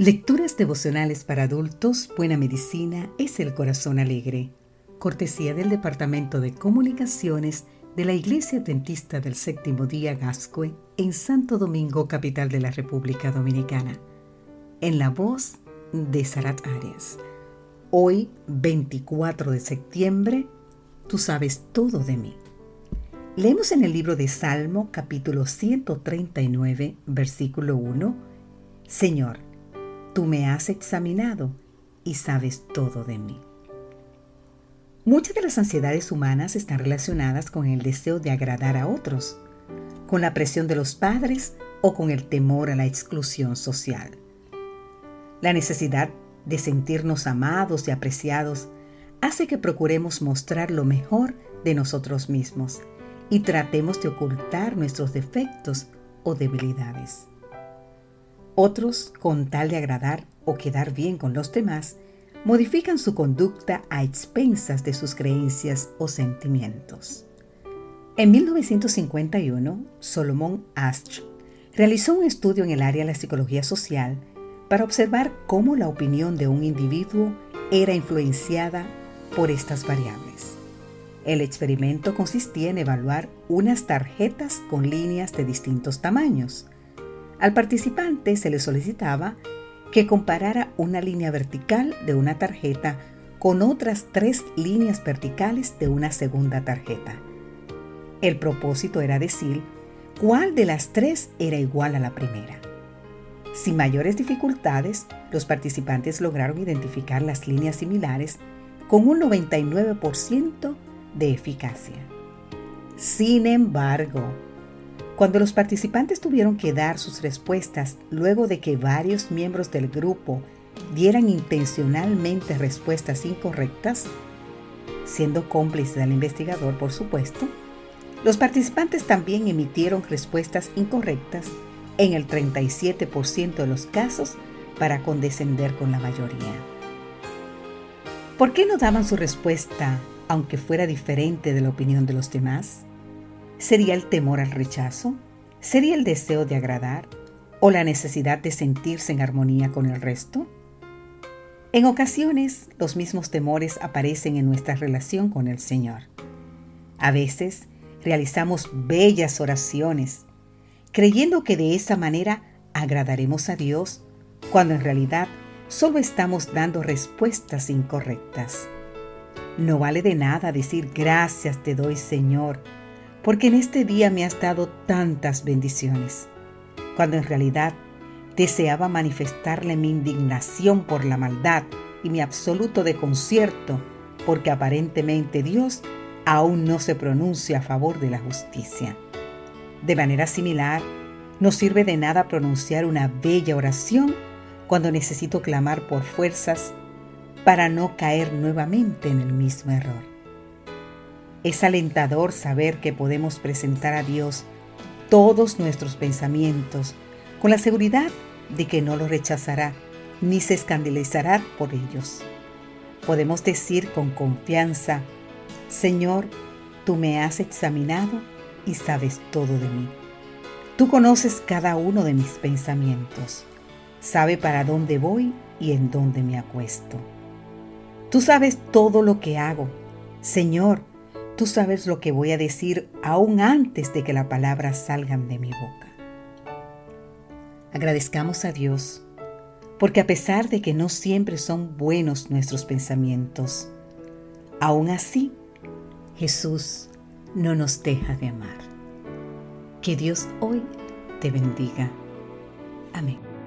Lecturas devocionales para adultos, Buena Medicina es el Corazón Alegre. Cortesía del Departamento de Comunicaciones de la Iglesia Adventista del Séptimo Día Gascue en Santo Domingo, capital de la República Dominicana. En la voz de Sarat Arias. Hoy, 24 de septiembre, tú sabes todo de mí. Leemos en el libro de Salmo, capítulo 139, versículo 1, Señor, tú me has examinado y sabes todo de mí. Muchas de las ansiedades humanas están relacionadas con el deseo de agradar a otros, con la presión de los padres o con el temor a la exclusión social. La necesidad de sentirnos amados y apreciados hace que procuremos mostrar lo mejor de nosotros mismos y tratemos de ocultar nuestros defectos o debilidades. Otros, con tal de agradar o quedar bien con los demás, modifican su conducta a expensas de sus creencias o sentimientos. En 1951, Solomon Asch realizó un estudio en el área de la psicología social para observar cómo la opinión de un individuo era influenciada por estas variables. El experimento consistía en evaluar unas tarjetas con líneas de distintos tamaños, al participante se le solicitaba que comparara una línea vertical de una tarjeta con otras tres líneas verticales de una segunda tarjeta. El propósito era decir cuál de las tres era igual a la primera. Sin mayores dificultades, los participantes lograron identificar las líneas similares con un 99% de eficacia. Sin embargo, cuando los participantes tuvieron que dar sus respuestas luego de que varios miembros del grupo dieran intencionalmente respuestas incorrectas, siendo cómplices del investigador por supuesto, los participantes también emitieron respuestas incorrectas en el 37% de los casos para condescender con la mayoría. ¿Por qué no daban su respuesta aunque fuera diferente de la opinión de los demás? ¿Sería el temor al rechazo? ¿Sería el deseo de agradar? ¿O la necesidad de sentirse en armonía con el resto? En ocasiones, los mismos temores aparecen en nuestra relación con el Señor. A veces, realizamos bellas oraciones, creyendo que de esa manera agradaremos a Dios, cuando en realidad solo estamos dando respuestas incorrectas. No vale de nada decir gracias te doy Señor, porque en este día me has dado tantas bendiciones, cuando en realidad deseaba manifestarle mi indignación por la maldad y mi absoluto desconcierto, porque aparentemente Dios aún no se pronuncia a favor de la justicia. De manera similar, no sirve de nada pronunciar una bella oración cuando necesito clamar por fuerzas para no caer nuevamente en el mismo error. Es alentador saber que podemos presentar a Dios todos nuestros pensamientos con la seguridad de que no los rechazará ni se escandalizará por ellos. Podemos decir con confianza, Señor, tú me has examinado y sabes todo de mí. Tú conoces cada uno de mis pensamientos, sabe para dónde voy y en dónde me acuesto. Tú sabes todo lo que hago. Señor, Tú sabes lo que voy a decir aún antes de que las palabras salgan de mi boca. Agradezcamos a Dios, porque a pesar de que no siempre son buenos nuestros pensamientos, aún así Jesús no nos deja de amar. Que Dios hoy te bendiga. Amén.